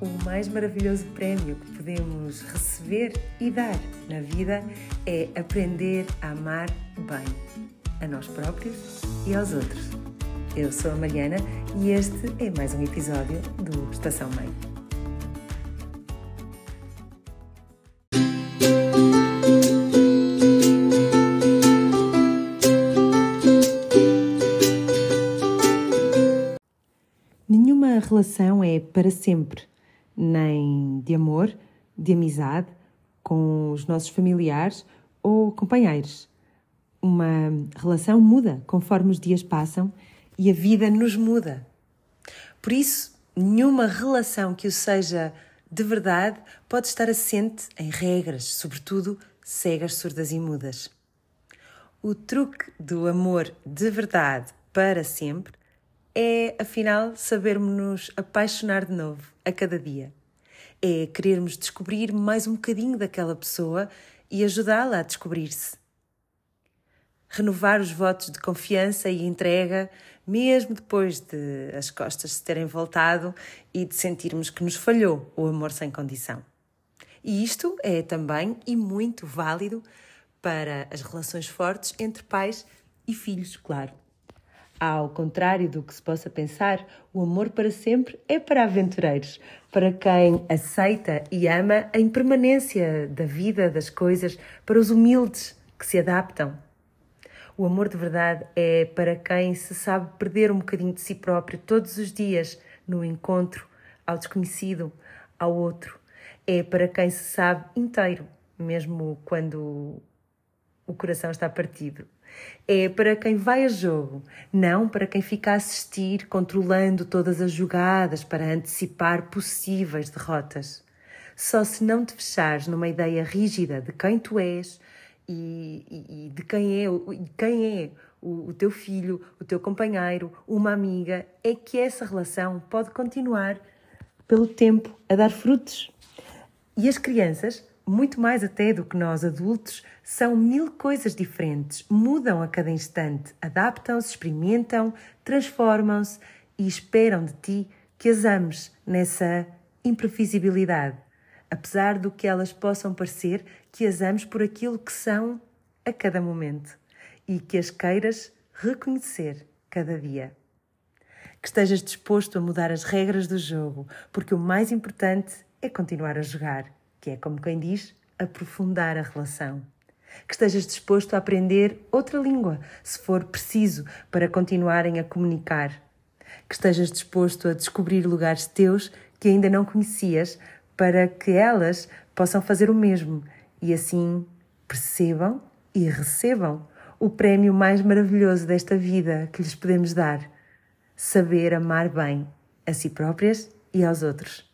o mais maravilhoso prémio que podemos receber e dar na vida é aprender a amar bem a nós próprios e aos outros. Eu sou a Mariana e este é mais um episódio do Estação Mãe. Nenhuma relação é para sempre nem de amor, de amizade com os nossos familiares ou companheiros. Uma relação muda conforme os dias passam e a vida nos muda. Por isso, nenhuma relação que o seja de verdade pode estar assente em regras, sobretudo cegas, surdas e mudas. O truque do amor de verdade para sempre é, afinal, sabermos nos apaixonar de novo a cada dia. É querermos descobrir mais um bocadinho daquela pessoa e ajudá-la a descobrir-se. Renovar os votos de confiança e entrega, mesmo depois de as costas se terem voltado e de sentirmos que nos falhou o amor sem condição. E isto é também e muito válido para as relações fortes entre pais e filhos, claro. Ao contrário do que se possa pensar, o amor para sempre é para aventureiros, para quem aceita e ama a impermanência da vida, das coisas, para os humildes que se adaptam. O amor de verdade é para quem se sabe perder um bocadinho de si próprio todos os dias no encontro ao desconhecido, ao outro. É para quem se sabe inteiro, mesmo quando o coração está partido. É para quem vai a jogo, não para quem fica a assistir, controlando todas as jogadas para antecipar possíveis derrotas. Só se não te fechares numa ideia rígida de quem tu és e, e, e de quem é, quem é o, o teu filho, o teu companheiro, uma amiga, é que essa relação pode continuar pelo tempo a dar frutos. E as crianças muito mais até do que nós adultos, são mil coisas diferentes, mudam a cada instante, adaptam-se, experimentam, transformam-se e esperam de ti que as ames nessa imprevisibilidade, apesar do que elas possam parecer, que as ames por aquilo que são a cada momento e que as queiras reconhecer cada dia. Que estejas disposto a mudar as regras do jogo, porque o mais importante é continuar a jogar que é como quem diz, aprofundar a relação. Que estejas disposto a aprender outra língua, se for preciso, para continuarem a comunicar. Que estejas disposto a descobrir lugares teus que ainda não conhecias, para que elas possam fazer o mesmo e assim percebam e recebam o prémio mais maravilhoso desta vida que lhes podemos dar: saber amar bem a si próprias e aos outros.